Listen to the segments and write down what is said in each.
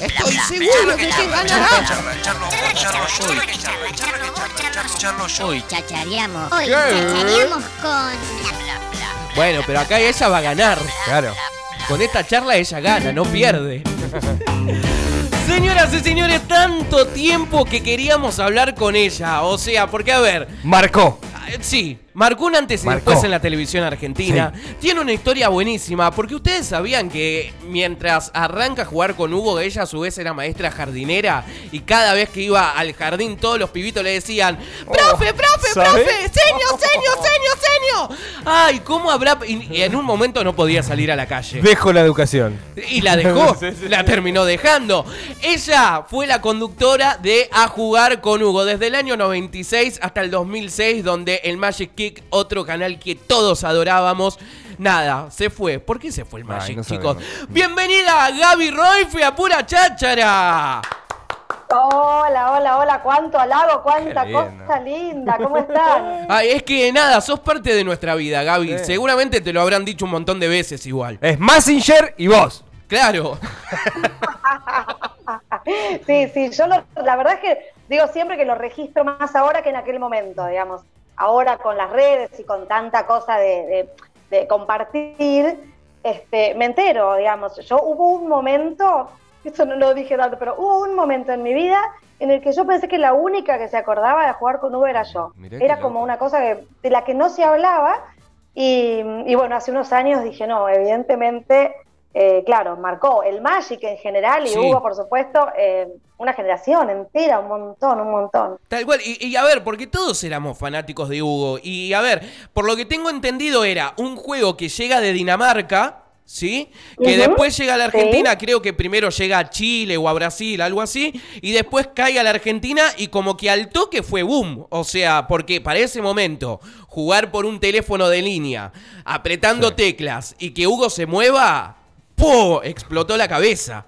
Estoy seguro de que ganará. Hoy Chachareamos. Hoy chachareamos con. Bueno, pero acá ella va a ganar. Claro. Con esta charla ella gana, no pierde. Señoras y señores, tanto tiempo que queríamos hablar con ella. O sea, porque a ver, Marcó. eh, sí, marcó un antes y Marcó. después en la televisión argentina. Tiene una historia buenísima, porque ustedes sabían que mientras arranca a jugar con Hugo, ella a su vez era maestra jardinera y cada vez que iba al jardín todos los pibitos le decían, profe, profe, ¿sabe? profe, seño, seño, seño, seño. Ay, ¿cómo habrá...? Y, en un momento no podía salir a la calle. Dejo la educación. Y la dejó, Sí, sí, la terminó dejando. Ella fue la conductora de A Jugar con Hugo desde el año 96 hasta el 2006, donde el Magic Kick, otro canal que todos adorábamos, nada, se fue. ¿Por qué se fue el Magic, no chicos? sabemos. Bienvenida Gaby Roy, a pura cháchara. Hola, hola, hola, cuánto halago, cuánta cosa linda, ¿cómo están? Ay, es que nada, sos parte de nuestra vida, Gaby. Sí. Seguramente te lo habrán dicho un montón de veces igual. Es Massinger y vos. Claro. Sí, sí, yo lo- la verdad es que digo siempre que lo registro más ahora que en aquel momento, digamos. Ahora con las redes y con tanta cosa de, de- de compartir, este, me entero, digamos. Yo hubo un momento, esto no lo dije tanto, pero hubo un momento en mi vida en el que yo pensé que la única que se acordaba de jugar con Hugo era yo. Mirá Era loco. como una cosa que- de la que no se hablaba y, y bueno, hace unos años dije, no, evidentemente, eh, claro, marcó el Magic en general y Sí. Hugo, por supuesto, eh, una generación entera, un montón, un montón. Tal cual, y, y a ver, porque todos éramos fanáticos de Hugo. Y a ver, por lo que tengo entendido era un juego que llega de Dinamarca, ¿sí? Que después llega a la sí. Argentina, creo que primero llega a Chile o a Brasil, algo así, y después cae a la Argentina y como que al toque fue boom. O sea, porque para ese momento, jugar por un teléfono de línea, apretando Sí. teclas y que Hugo se mueva, ¡po! explotó la cabeza.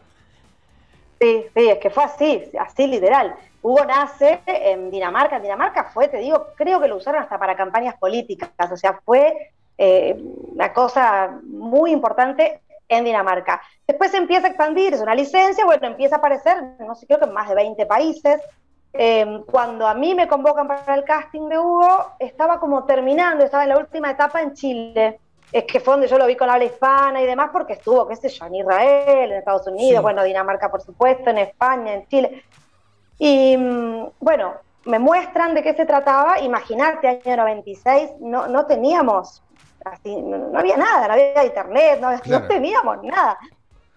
Sí, sí, es que fue así, así literal. Hugo nace en Dinamarca. En Dinamarca fue, te digo, creo que lo usaron hasta para campañas políticas. O sea, fue eh, una cosa muy importante en Dinamarca. Después empieza a expandir, es una licencia, bueno, empieza a aparecer, no sé, creo que en más de 20 países. Eh, cuando a mí me convocan para el casting de Hugo, estaba como terminando, estaba en la última etapa en Chile. Es que fue donde yo lo vi con habla hispana y demás, porque estuvo, qué sé yo, en Israel, en Estados Unidos, Sí. bueno, Dinamarca, por supuesto, en España, en Chile. Y mm, bueno, me muestran de qué se trataba. Imagínate, año 96, no, no teníamos, así, no, no había nada, no había internet, no, Claro. no teníamos nada.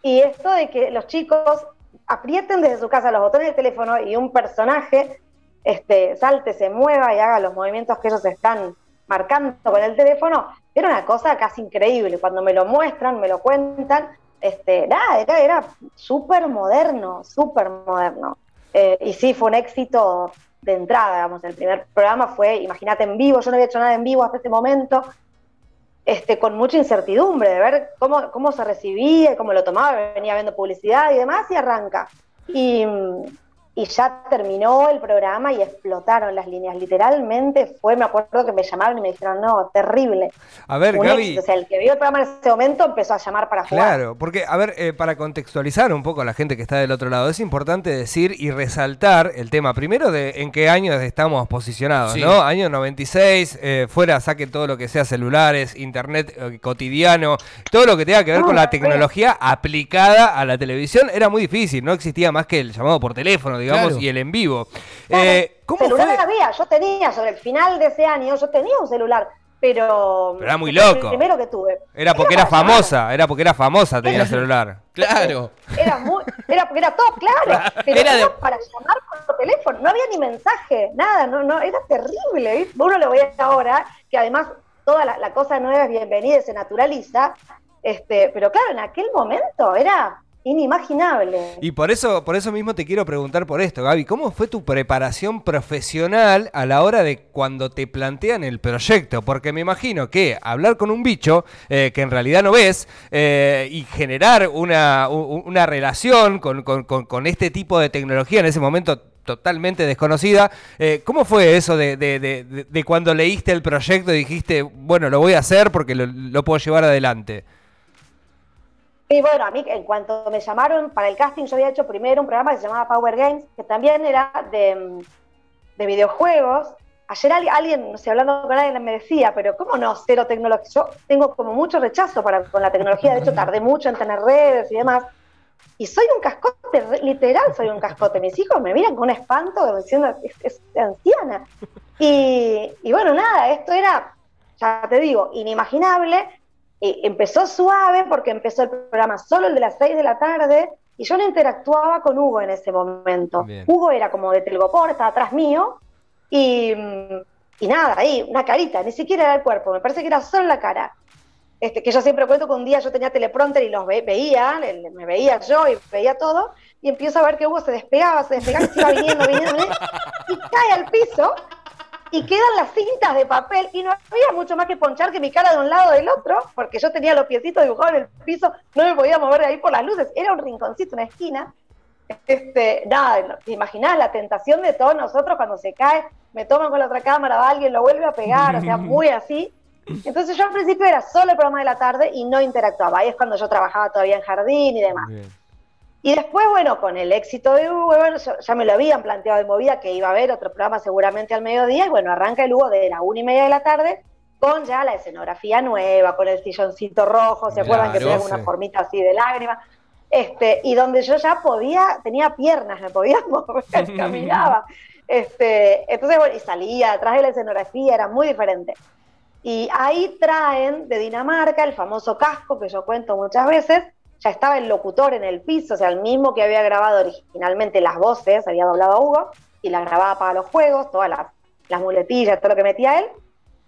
Y esto de que los chicos aprieten desde su casa los botones del teléfono y un personaje este, salte, se mueva y haga los movimientos que ellos están marcando con el teléfono, era una cosa casi increíble. Cuando me lo muestran, me lo cuentan, este, nada, era, era súper moderno, súper moderno. Eh, y sí, fue un éxito de entrada, digamos, el primer programa fue, imagínate, en vivo, yo no había hecho nada en vivo hasta ese momento, este, con mucha incertidumbre de ver cómo, cómo se recibía, cómo lo tomaba, venía viendo publicidad y demás, y arranca. Y, y ya terminó el programa y explotaron las líneas. Literalmente fue, me acuerdo que me llamaron y me dijeron, no, terrible. A ver, Un Gaby. éxito. O sea, el que vio el programa en ese momento empezó a llamar para jugar. Claro, porque, a ver, eh, para contextualizar un poco a la gente que está del otro lado, es importante decir y resaltar el tema, primero, de en qué años estamos posicionados, Sí. ¿no? Año 96, eh, fuera saque todo lo que sea celulares, internet eh, cotidiano, todo lo que tenga que ver No, con la no, tecnología aplicada a la televisión era muy difícil, no existía más que el llamado por teléfono, digamos, Claro. y el en vivo. Claro, Eh, ¿Cómo celular fue? había, yo tenía, sobre el final de ese año, yo tenía un celular, pero... Pero era muy fue el loco. primero que tuve. Era porque era famosa, era porque era famosa, tenía celular. Claro. Era, muy, era porque era top, claro. Pero Era era de- para llamar por teléfono. No había ni mensaje, nada, no, no, era terrible. ¿viste? Uno lo veía ahora, que además toda la, la cosa nueva es bienvenida y se naturaliza. Este, pero claro, en aquel momento era inimaginable. Y por eso, por eso mismo te quiero preguntar por esto, Gaby. ¿Cómo fue tu preparación profesional a la hora de cuando te plantean el proyecto? Porque me imagino que hablar con un bicho eh, que en realidad no ves eh, y generar una, una relación con, con- con- este tipo de tecnología en ese momento totalmente desconocida. eh, ¿Cómo fue eso de, de- de- de- cuando leíste el proyecto y dijiste, bueno, lo voy a hacer porque lo puedo llevar adelante? Y bueno, a mí, en cuanto me llamaron para el casting, yo había hecho primero un programa que se llamaba Power Games, que también era de, de videojuegos. Ayer alguien, no sé, hablando con alguien me decía, pero ¿cómo no cero tecnología? Yo tengo como mucho rechazo para, con la tecnología, de hecho tardé mucho en tener redes y demás. Y soy un cascote, literal soy un cascote. Mis hijos me miran con un espanto diciendo, es, es anciana. Y, y bueno, nada, esto era, ya te digo, inimaginable. Y empezó suave porque empezó el programa solo el de las 6 de la tarde y yo no interactuaba con Hugo en ese momento. Bien. Hugo era como de Telgopor, estaba atrás mío y, mm, y nada, ahí, una carita, ni siquiera era el cuerpo, me parece que era solo la cara. Este, que yo siempre cuento que un día yo tenía teleprompter y los ve- veía, me veía yo y veía todo, y empiezo a ver que Hugo se despegaba, se despegaba, se iba viniendo, viniendo, viniendo, y cae al piso, y quedan las cintas de papel, y no había mucho más que ponchar que mi cara de un lado del otro, porque yo tenía los piecitos dibujados en el piso, no me podía mover de ahí por las luces, era un rinconcito, una esquina, este, nada, te imaginás la tentación de todos nosotros cuando se cae, me toman con la otra cámara, va alguien, lo vuelve a pegar, o sea, muy así. Entonces yo al principio era solo el programa de la tarde y no interactuaba. Ahí es cuando yo trabajaba todavía en jardín y demás. Bien. Y después, bueno, con el éxito de Hugo, bueno, ya, me lo habían planteado de movida que iba a haber otro programa seguramente al mediodía, y bueno, arranca el Hugo de la una y media de la tarde con ya la escenografía nueva, con el silloncito rojo, ¿se acuerdan que tenía una sí. formita así de lágrima? Este, y donde yo ya podía, tenía piernas, me podía mover, caminaba. Este, entonces, bueno, y salía atrás de la escenografía, era muy diferente. Y ahí traen de Dinamarca el famoso casco que yo cuento muchas veces. Ya estaba el locutor en el piso, o sea, el mismo que había grabado originalmente las voces, había doblado a Hugo, y las grababa para los juegos, todas las, las muletillas, todo lo que metía él.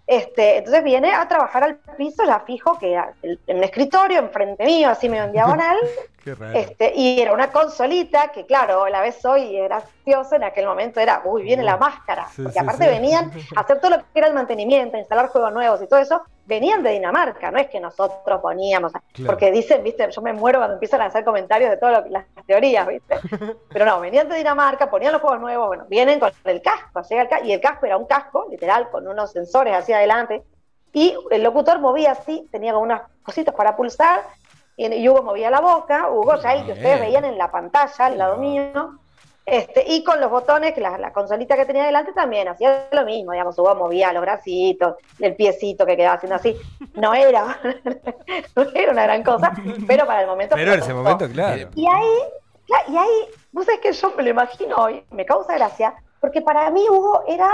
Este, entonces viene a trabajar al piso, ya fijo, que en un escritorio enfrente mío, así medio en diagonal, Qué raro. este, y era una consolita que, claro, a la vez hoy es gracioso, en aquel momento era, uy, viene la máscara. Sí, porque aparte sí. venían a hacer todo lo que era el mantenimiento, instalar juegos nuevos y todo eso, venían de Dinamarca, no es que nosotros poníamos. Claro. Porque dicen, viste, yo me muero cuando empiezan a hacer comentarios de todas las teorías, viste. Pero no, venían de Dinamarca, ponían los juegos nuevos, bueno, vienen con el casco, llega el ca- y el casco era un casco, literal, con unos sensores hacia adelante, y el locutor movía así, tenía como unas cositas para pulsar, y, Hugo movía la boca, Hugo el que ustedes veían en la pantalla al lado mío, este, y con los botones, que la, la consolita que tenía delante también hacía lo mismo, digamos, Hugo movía los bracitos, el piecito que quedaba haciendo así, no era, no era una gran cosa, pero para el momento... Pero en ese momento, claro. Y ahí, y ahí, vos sabés que yo me lo imagino hoy, me causa gracia, porque para mí Hugo era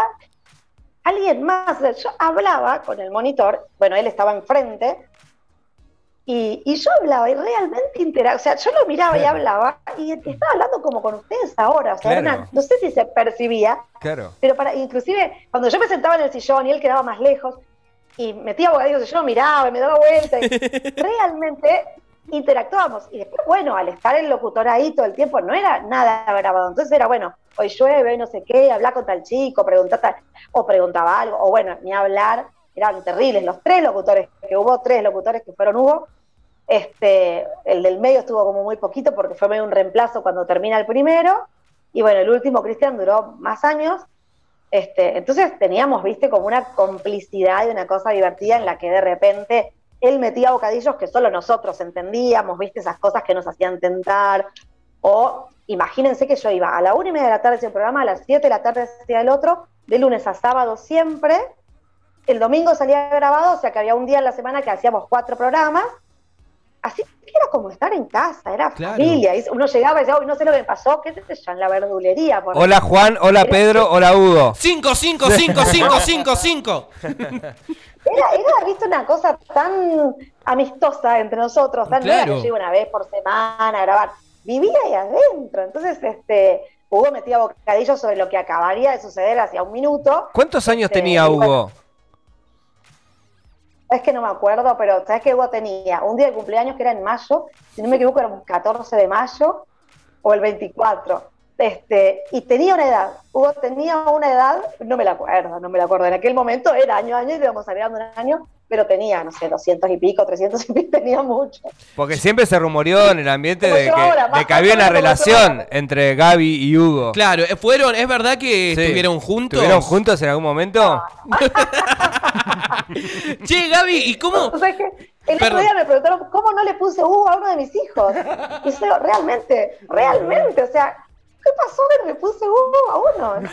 alguien más. Yo hablaba con el monitor, bueno, él estaba enfrente, y, y yo hablaba y realmente interactuaba, o sea, yo lo miraba y hablaba, y estaba hablando como con ustedes ahora, o sea, era Claro. una- no sé si se percibía, Claro. pero para, inclusive cuando yo me sentaba en el sillón y él quedaba más lejos y metía bocadillos y yo lo miraba y me daba vuelta y realmente interactuábamos. Y después, bueno, al estar el locutor ahí todo el tiempo no era nada grabado. Entonces era, bueno, hoy llueve, no sé qué, habla con tal chico, pregunta tal, o preguntaba algo, o bueno, ni hablar, eran terribles. Los tres locutores, que hubo tres locutores que fueron Hugo, este, el del medio estuvo como muy poquito porque fue medio un reemplazo cuando termina el primero. Y bueno, el último, Cristian, duró más años. Este, entonces teníamos, viste, como una complicidad y una cosa divertida en la que de repente él metía bocadillos que solo nosotros entendíamos, viste, esas cosas que nos hacían tentar. O imagínense que yo iba a la una y media de la tarde hacia un programa, a las siete de la tarde hacia el otro, de lunes a sábado siempre. El domingo salía grabado, o sea que había un día en la semana que hacíamos cuatro programas. Así que era como estar en casa, era Claro. familia. Y uno llegaba y decía, uy, no sé lo que me pasó, qué sé yo, en la verdulería. por Hola Juan, hola Pedro, hola Hugo. 5, 5, 5, 5, 5, 5. Era, era, viste, una cosa tan amistosa entre nosotros, tan Claro. que yo iba una vez por semana a grabar. Vivía ahí adentro. Entonces, este, Hugo metía bocadillos sobre lo que acabaría de suceder hacia un minuto. ¿Cuántos años Este, tenía bueno, Hugo? Es que no me acuerdo, pero sabes que Hugo tenía un día de cumpleaños que era en mayo, si no me equivoco era un 14 de mayo o el 24. Este, y tenía una edad, Hugo tenía una edad, no me la acuerdo, no me la acuerdo, en aquel momento era año a año, y íbamos agregando un año, pero tenía, no sé, 200 y pico, 300 y pico, tenía mucho. Porque siempre se rumoreó en el ambiente de que, ahora, de que había una relación entre Gaby y Hugo. Claro, eh, fueron, es verdad que Sí. estuvieron juntos. ¿Estuvieron juntos en algún momento? Che, Gaby, ¿y cómo? O sea que El otro día me preguntaron cómo no le puse Hugo a uno de mis hijos. Y yo, realmente, realmente, o sea, ¿qué pasó que me puse Hugo a uno?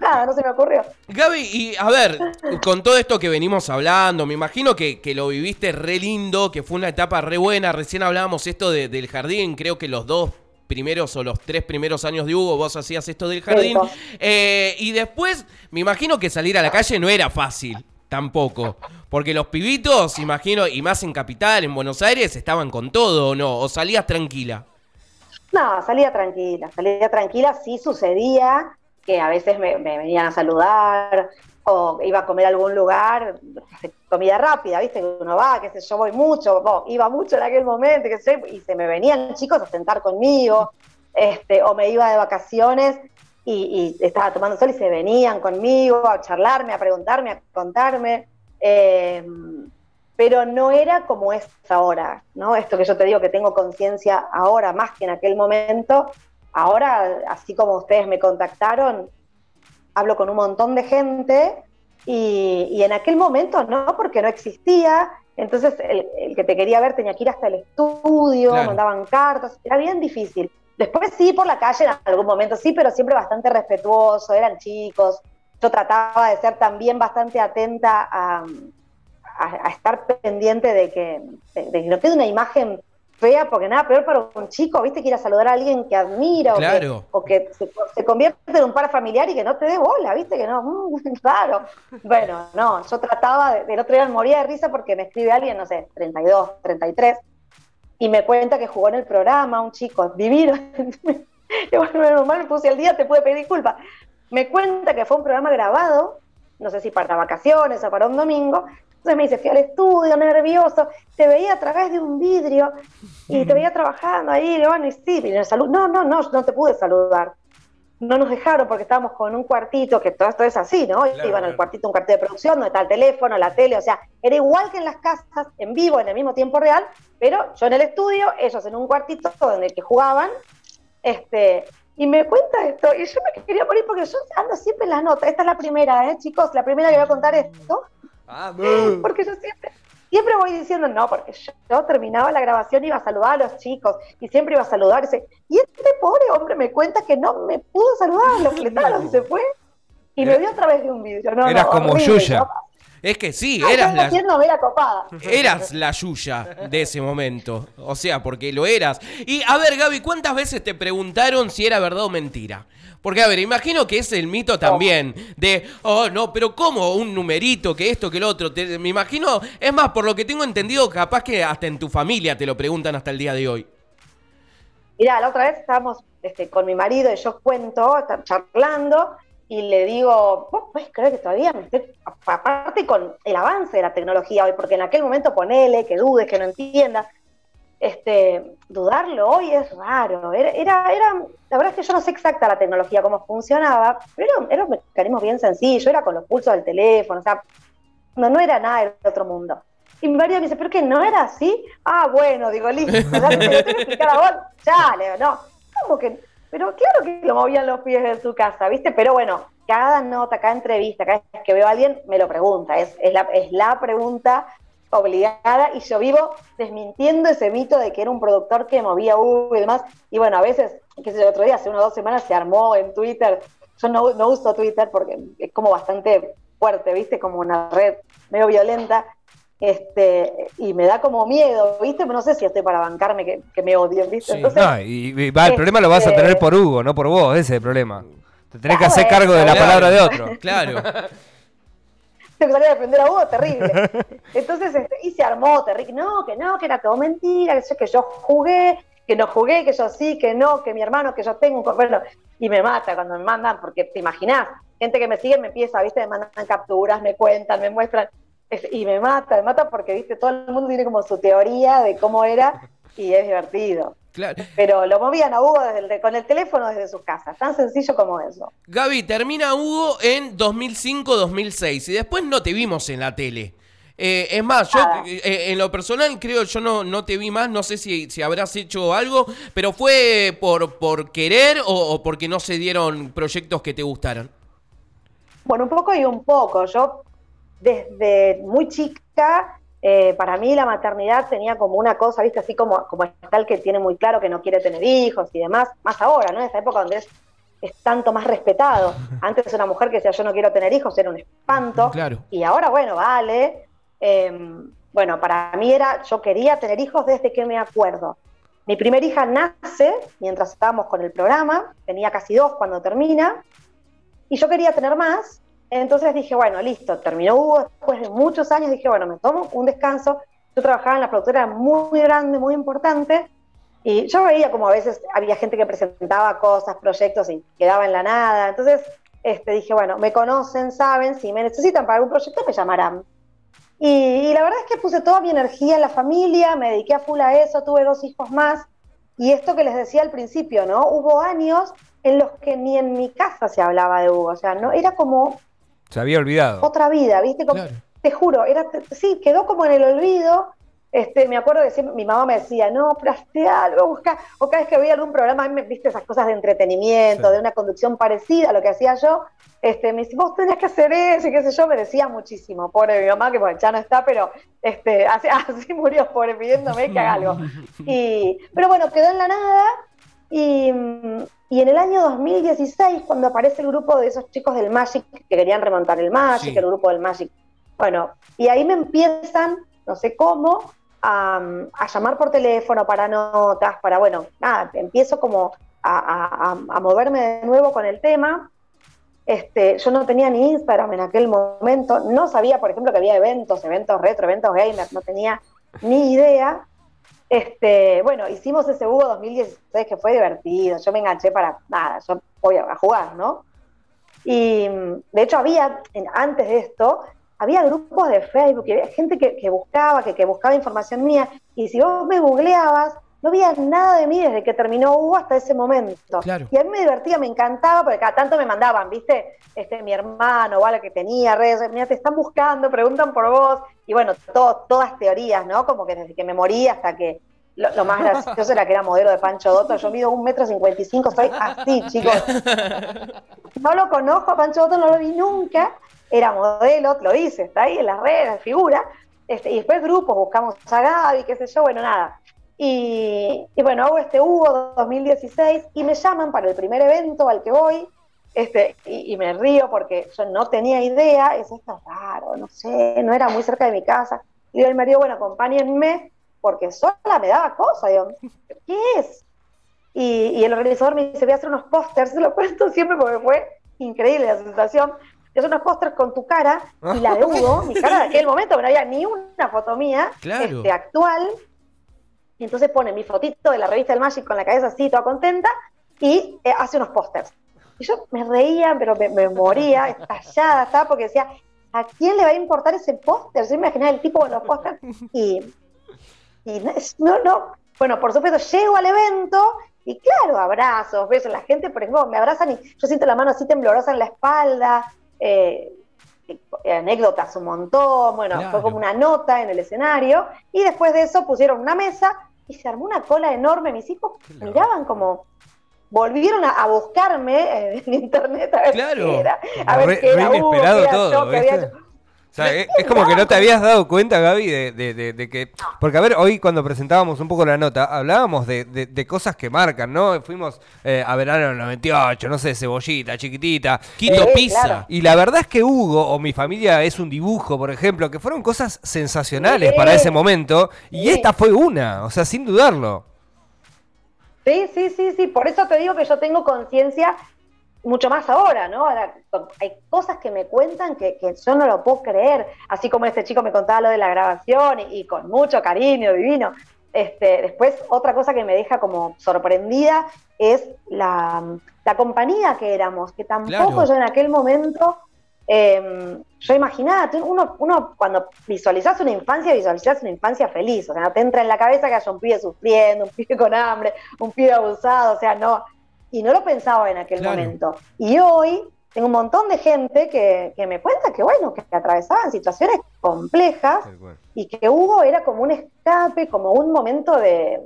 Nada, no se me ocurrió. Gaby, y a ver, con todo esto que venimos hablando, me imagino que, que lo viviste re lindo, que fue una etapa re buena. Recién hablábamos esto de- del jardín, creo que los dos primeros o los tres primeros años de Hugo vos hacías esto del jardín. Eh, y después, me imagino que salir a la calle no era fácil, tampoco. Porque los pibitos, imagino, y más en Capital, en Buenos Aires, estaban con todo, ¿o no? ¿O salías tranquila? No, salía tranquila, salía tranquila, sí sucedía que a veces me, venían a saludar o iba a comer a algún lugar, comida rápida, viste, uno va, que sé yo, voy mucho, iba mucho en aquel momento, yo, y se me venían chicos a sentar conmigo, este, o me iba de vacaciones y, y estaba tomando sol y se venían conmigo a charlarme, a preguntarme, a contarme. eh, pero no era como es ahora, ¿no? Esto que yo te digo que tengo conciencia ahora más que en aquel momento, ahora, así como ustedes me contactaron, hablo con un montón de gente y, y en aquel momento no, porque no existía, entonces el, el que te quería ver tenía que ir hasta el estudio, Claro. mandaban cartas, era bien difícil. Después sí, por la calle en algún momento sí, pero siempre bastante respetuoso, eran chicos. Yo trataba de ser también bastante atenta a, a- a estar pendiente de que, de, de que no quede una imagen fea, porque nada peor para un chico, viste, que ir a saludar a alguien que admira o Claro. que, o que se, se convierte en un par familiar y que no te dé bola, viste, que no, mm, claro. Bueno, no, yo trataba, de, el otro día moría de risa porque me escribe alguien, no sé, 32, 33, y me cuenta que jugó en el programa, un chico divino. y bueno, normal, me puse al día, te pude pedir disculpas. Me cuenta que fue un programa grabado, no sé si para vacaciones o para un domingo. Entonces me dice, fui al estudio, nervioso, te veía a través de un vidrio y te veía trabajando ahí, y bueno, y sí, y en el salud, no, no, no, no te pude saludar. No nos dejaron porque estábamos con un cuartito, que todo esto es así, ¿no? Claro, Iban al claro. cuartito, un cuartito de producción, donde está el teléfono, la tele, o sea, era igual que en las casas, en vivo, en el mismo tiempo real, pero yo en el estudio, ellos en un cuartito donde que jugaban, este, y me cuenta esto, y yo me quería morir porque yo ando siempre en las notas, esta es la primera, ¿eh, chicos? La primera que voy a contar esto, porque yo siempre, siempre voy diciendo, no, porque yo, yo terminaba la grabación y iba a saludar a los chicos, y siempre iba a saludar, y, este pobre hombre me cuenta que no me pudo saludar, lo fletaron, se fue, y me vio a través de un vidrio, no, Eras no, como horrible, Yuya. ¿no? Es que sí, Ay, eras la, vera copada. eras la Yuya de ese momento. O sea, porque lo eras. Y a ver, Gaby, ¿cuántas veces te preguntaron si era verdad o mentira? Porque, a ver, imagino que es el mito también de, oh, no, pero ¿cómo? Un numerito, que esto, que el otro. Te- me imagino, es más, por lo que tengo entendido, capaz que hasta en tu familia te lo preguntan hasta el día de hoy. Mirá, la otra vez estábamos este, con mi marido y yo cuento, está- charlando, y le digo, ¿vos podés creer que todavía me estoy, aparte con el avance de la tecnología hoy, porque en aquel momento ponele, que dudes, que no entiendas, este, dudarlo hoy es raro. Era, era, era- la verdad es que yo no sé exacta la tecnología, cómo funcionaba, pero era, era un mecanismo bien sencillo, era con los pulsos del teléfono, o sea, no, no era nada del otro mundo. Y mi marido me dice, ¿pero qué? ¿No era así? Ah, bueno, digo, listo, ya le no. ¿Cómo que? Pero claro que lo movían los pies de su casa, ¿viste? Pero bueno, cada nota, cada entrevista, cada vez que veo a alguien, me lo pregunta. Es, es, la, es la pregunta obligada y yo vivo desmintiendo ese mito de que era un productor que movía Hugo y demás. Y bueno, a veces, qué sé yo, el otro día, hace unas dos semanas, se armó en Twitter. Yo no, no uso Twitter porque es como bastante fuerte, ¿viste? Como una red medio violenta. Este, y me da como miedo, ¿viste? Pero no sé si estoy para bancarme que, que me odien, ¿viste? Sí. Entonces, No, y, y va, el problema lo vas a Este- tener por Hugo, no por vos, ese es el problema. Te tenés que hacer cargo de la claro. palabra de otro. Claro. que salir a defender a Hugo, terrible. Entonces, este, y se armó terrible. No, que no, que era todo mentira, que yo, que yo jugué, que no jugué, que yo sí, que no, que mi hermano, que yo tengo un bueno, y me mata cuando me mandan, porque te imaginás, gente que me sigue me empieza, viste, me mandan capturas, me cuentan, me muestran, es- y me mata, me mata porque, viste, todo el mundo tiene como su teoría de cómo era, y es divertido. claro. Pero lo movían a Hugo desde el- con el teléfono desde sus casas, tan sencillo como eso. Gaby, termina Hugo en 2005-2006 y después no te vimos en la tele. Eh, es más, yo Nada. eh, en lo personal creo yo no, no te vi más, no sé si, si habrás hecho algo, pero fue por, por querer o, o porque no se dieron proyectos que te gustaran. Bueno, un poco y un poco. Yo desde muy chica eh, para mí la maternidad tenía como una cosa, viste, así como, como está el que tiene muy claro que no quiere tener hijos y demás, más ahora, ¿no? En esta época donde es, es tanto más respetado. Antes una mujer que decía yo no quiero tener hijos era un espanto. Claro. Y ahora, bueno, vale. Eh, bueno, para mí era, yo quería tener hijos desde que me acuerdo. Mi primera hija nace mientras estábamos con el programa, tenía casi dos cuando termina, y yo quería tener más, entonces dije, bueno, listo, terminó Hugo, después de muchos años dije, bueno, me tomo un descanso, yo trabajaba en la productora muy grande, muy importante, y yo veía como a veces había gente que presentaba cosas, proyectos y quedaba en la nada, entonces este, dije, bueno, me conocen, saben, si me necesitan para algún proyecto me llamarán. Y, y, la verdad es que puse toda mi energía en la familia, me dediqué a full a eso, tuve dos hijos más. Y esto que les decía al principio, ¿no? Hubo años en los que ni en mi casa se hablaba de Hugo. O sea, no era como. Se había olvidado. Otra vida, ¿viste? Como, Claro. Te juro, era, sí, quedó como en el olvido. Este, me acuerdo que siempre, mi mamá me decía, no, hazte algo, busca. O cada vez que veía algún programa, a mí me viste esas cosas de entretenimiento, Sí. de una conducción parecida a lo que hacía yo. Este, me dice, vos tenés que hacer eso y qué sé yo, me decía muchísimo. Pobre mi mamá, que bueno, ya no está, pero este, así, así murió, pobre, pidiéndome que haga algo. Y, pero bueno, quedó en la nada. Y, y en el año 2016, cuando aparece el grupo de esos chicos del Magic que querían remontar el Magic, Sí. el grupo del Magic. Bueno, y ahí me empiezan, no sé cómo, a, a llamar por teléfono para notas, para, bueno, nada, empiezo como a, a- moverme de nuevo con el tema. Este, yo no tenía ni Instagram en aquel momento, no sabía, por ejemplo, que había eventos, eventos retro, eventos gamers, no tenía ni idea. Este, bueno, hicimos ese Hugo 2016 que fue divertido, yo me enganché para nada, yo voy a jugar, ¿no? Y de hecho había, antes de esto, había grupos de Facebook, y había gente que, que buscaba, que, que buscaba información mía, y si vos me googleabas, no había nada de mí desde que terminó Hugo hasta ese momento. Claro. Y a mí me divertía, me encantaba, porque cada tanto me mandaban, ¿viste? Este, mi hermano o algo que tenía redes, mira, te están buscando, preguntan por vos, y bueno, todo- todas teorías, ¿no? Como que desde que me morí hasta que lo, lo más gracioso era que era modelo de Pancho Dotto, yo mido un metro cincuenta y cinco, soy así, chicos. No lo conozco a Pancho Dotto, no lo vi nunca, era modelo, lo dice, está ahí en las redes, figura, este, y después grupos, buscamos a Gaby, qué sé yo, bueno, nada. Y, y bueno, hago este Hugo 2016 y me llaman para el primer evento al que voy, este, y, y me río porque yo no tenía idea, es esto es raro, no sé, no era muy cerca de mi casa. Y el marido, bueno, acompáñenme, porque sola me daba cosa, digo, ¿qué es? Y, y el organizador me dice, voy a hacer unos pósters, se lo cuento siempre porque fue increíble la sensación. Es unos pósters con tu cara y la de Hugo, mi cara de aquel momento, que no había ni una foto mía Claro. este, actual. Y entonces pone mi fotito de la revista del Magic con la cabeza así, toda contenta, y eh, hace unos pósters. Y yo me reía, pero me, me moría, estallada, estaba porque decía, ¿a quién le va a importar ese póster? Yo imaginaba el tipo con los pósters y, y no, no, no. Bueno, por supuesto, llego al evento y claro, abrazos, besos, la gente, por ejemplo, me abrazan y yo siento la mano así temblorosa en la espalda, eh, anécdotas un montón, bueno, Claro. fue como una nota en el escenario y después de eso pusieron una mesa y se armó una cola enorme, mis hijos miraban como volvieron a, a buscarme eh, en internet a ver Claro. qué era, a ver re- qué era Hugo, qué era todo, yo, qué había. Sea, es, es como que no te habías dado cuenta, Gaby, de, de- de- de que... Porque, a ver, hoy cuando presentábamos un poco la nota, hablábamos de, cosas que marcan, ¿no? Fuimos eh, a verano del 98, no sé, cebollita, chiquitita. Quito Sí, Pizza. claro. Y la verdad es que Hugo o mi familia es un dibujo, por ejemplo, que fueron cosas sensacionales para ese momento. Y esta fue una, o sea, sin dudarlo. Sí, sí, sí, sí, por eso te digo que yo tengo conciencia mucho más ahora, ¿no? Ahora, hay cosas que me cuentan que, que yo no lo puedo creer, así como este chico me contaba lo de la grabación y, y con mucho cariño, divino. Este, después, otra cosa que me deja como sorprendida es la, la compañía que éramos, que tampoco Claro. yo en aquel momento, eh, yo imaginaba, uno, uno cuando visualizás una infancia, visualizás una infancia feliz, o sea, no te entra en la cabeza que haya un pibe sufriendo, un pibe con hambre, un pibe abusado, o sea, no, y no lo pensaba en aquel Claro. momento. Y hoy tengo un montón de gente que, que me cuenta que, bueno, que atravesaban situaciones complejas y que Hugo era como un escape, como un momento de,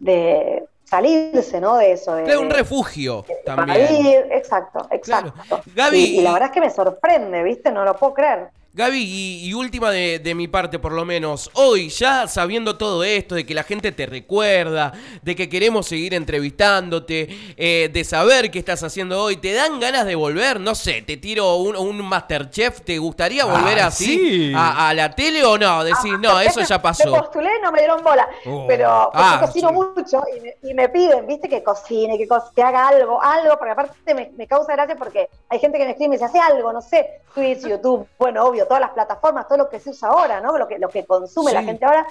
de salirse, ¿no? De eso. De, un refugio de también. Exacto, exacto. Gaby, y, y la verdad es que me sorprende, ¿viste? No lo puedo creer. Gaby, y, y última de, de mi parte por lo menos, hoy ya sabiendo todo esto, de que la gente te recuerda, de que queremos seguir entrevistándote, eh, de saber qué estás haciendo hoy, ¿te dan ganas de volver? No sé, te tiro un, un Masterchef, ¿te gustaría volver Ah, así sí. a, a la tele o no? Decís, Ah, no, eso me- ya Me pasó. postulé, no me dieron bola. Oh. Pero porque Ah, cocino sí. mucho y me, y me piden, viste, que cocine, que, co- que haga algo, algo, porque aparte me, me causa gracia porque hay gente que me escribe y me dice, hace algo, no sé, Twitch, YouTube, bueno, obvio, todas las plataformas, todo lo que se usa ahora, ¿no? Lo que, lo que consume la gente ahora.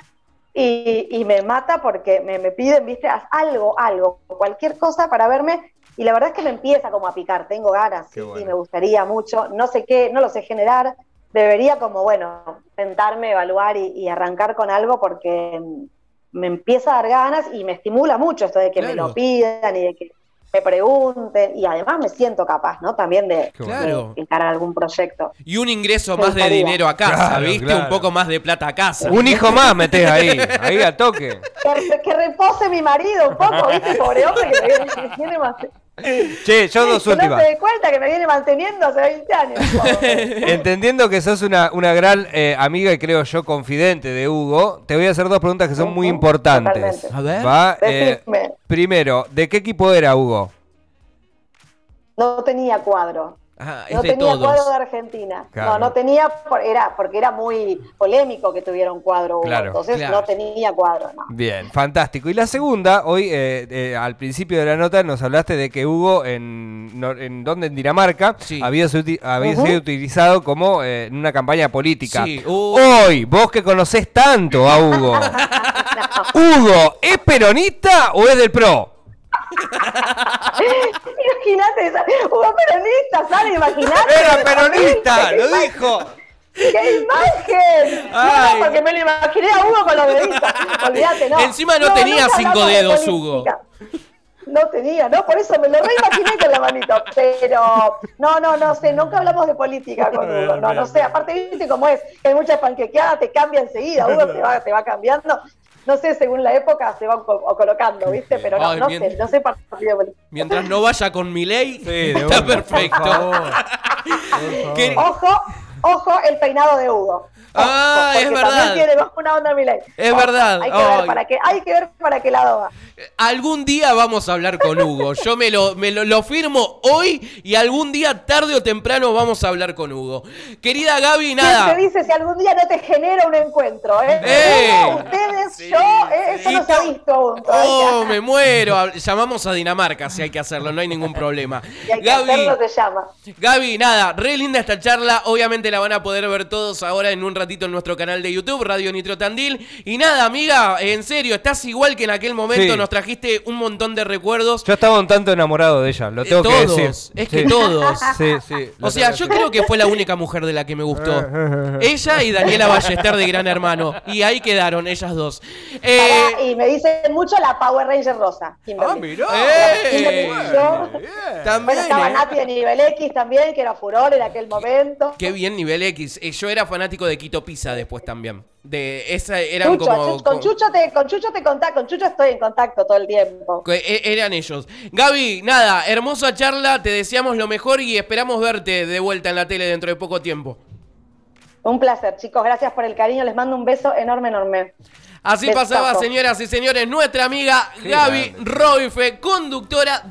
Y, y me mata porque me, me piden, viste, haz algo, algo, cualquier cosa para verme. Y la verdad es que me empieza como a picar, tengo ganas, Qué sí, bueno. sí, me gustaría mucho, no sé qué, no lo sé generar, debería como, bueno, sentarme, evaluar y, y arrancar con algo porque me empieza a dar ganas y me estimula mucho esto de que me lo pidan y de que me pregunten y además me siento capaz, ¿no? También de. Claro. de encarar algún proyecto. Y un ingreso Me más de dinero a casa, Claro, ¿viste? claro. Un poco más de plata a casa. Un hijo más metés ahí, ahí al toque. Que, que repose mi marido un poco, ¿viste? Pobre hombre que viene más- Che, yo dos que no últimas. se dé cuenta que me viene manteniendo hace 20 años. Entendiendo que sos una, una gran eh, amiga y creo yo confidente de Hugo, te voy a hacer dos preguntas que son muy importantes. totalmente. A ver. ¿Va? Eh, primero, ¿de qué equipo era Hugo? No tenía cuadro. No tenía cuadro de Argentina. Claro. No, no tenía, era, porque era muy polémico que tuviera un cuadro. Hugo. Claro. Entonces Claro. no tenía cuadro, no. Bien, fantástico. Y la segunda, hoy eh, eh, al principio de la nota nos hablaste de que Hugo en, no- en donde en Dinamarca Sí. había, sido utilizado como eh, en una campaña política. Sí, uh. Hoy, vos que conocés tanto a Hugo, Hugo, ¿es peronista o es del PRO? Imagínate, Hugo peronista, ¿sabes? Imagínate. Era peronista, ¡Qué lo dijo. ¡Qué imagen! Ay. No, porque me lo imaginé a Hugo con los deditos. Olvídate, no. Encima no tenía cinco de dedos, política. No tenía, ¿no? Por eso me lo reimaginé con la manito. Pero, no, no, no sé, nunca hablamos de política con Hugo. No, no sé. Aparte, viste cómo es, que hay muchas panquequeadas, te cambia enseguida. Hugo te va, te va cambiando. No sé, según la época se van co- colocando, ¿viste? Pero no, Ay, no sé, no sé partido político. Mientras no vaya con mi ley, está perfecto. por favor. Por favor. ¿Qué- Ojo, ojo el peinado de Hugo. Ah, es porque verdad. También tiene una onda Milei. Es Ojo, verdad. Hay que, ver para qué, hay que ver para qué lado va. Algún día vamos a hablar con Hugo. Yo me lo, me lo, lo firmo hoy y algún día, tarde o temprano, vamos a hablar con Hugo. Querida Gaby, ¿Quién nada. te dice si algún día no te genera un encuentro? ¿eh? ¡Eh! Hugo, ustedes, Sí, yo, eh, eso sí. no se ha visto aún. Oh, me muero. Llamamos a Dinamarca si hay que hacerlo, no hay ningún problema. Y hay que hacerlo, Gaby, se llama. Gaby, nada, re linda esta charla. Obviamente la van a poder ver todos ahora en un ratito en nuestro canal de YouTube, Radio Nitro Tandil. Y nada, amiga, en serio, estás igual que en aquel momento. Sí. Nos trajiste un montón de recuerdos. Yo estaba un tanto enamorado de ella, lo Eh, tengo que todos, decir. es que todos. Sí, sí. lo O sea, yo que creo que fue la única mujer de la que me gustó. Ella y Daniela Ballester de Gran Hermano. Y ahí quedaron ellas dos. Eh, y me dicen mucho la Power Ranger rosa. Kimberly. Ah, mirá. ¡Eh! Yo- también, Bueno, estaba eh. Nati de nivel X también, que era furor en aquel momento. Qué bien nivel X. Eh, Yo era fanático de Pizza después también. De esa eran Chucho, como. Chucho, con, Chucho te, con Chucho te contacto, con Chucho estoy en contacto todo el tiempo. que e- Eran ellos. Gaby, nada, hermosa charla, te deseamos lo mejor y esperamos verte de vuelta en la tele dentro de poco tiempo. Un placer, chicos, gracias por el cariño, les mando un beso enorme, enorme. Así Besazo. pasaba, señoras y señores, nuestra amiga Qué Gaby grande. Roife, conductora de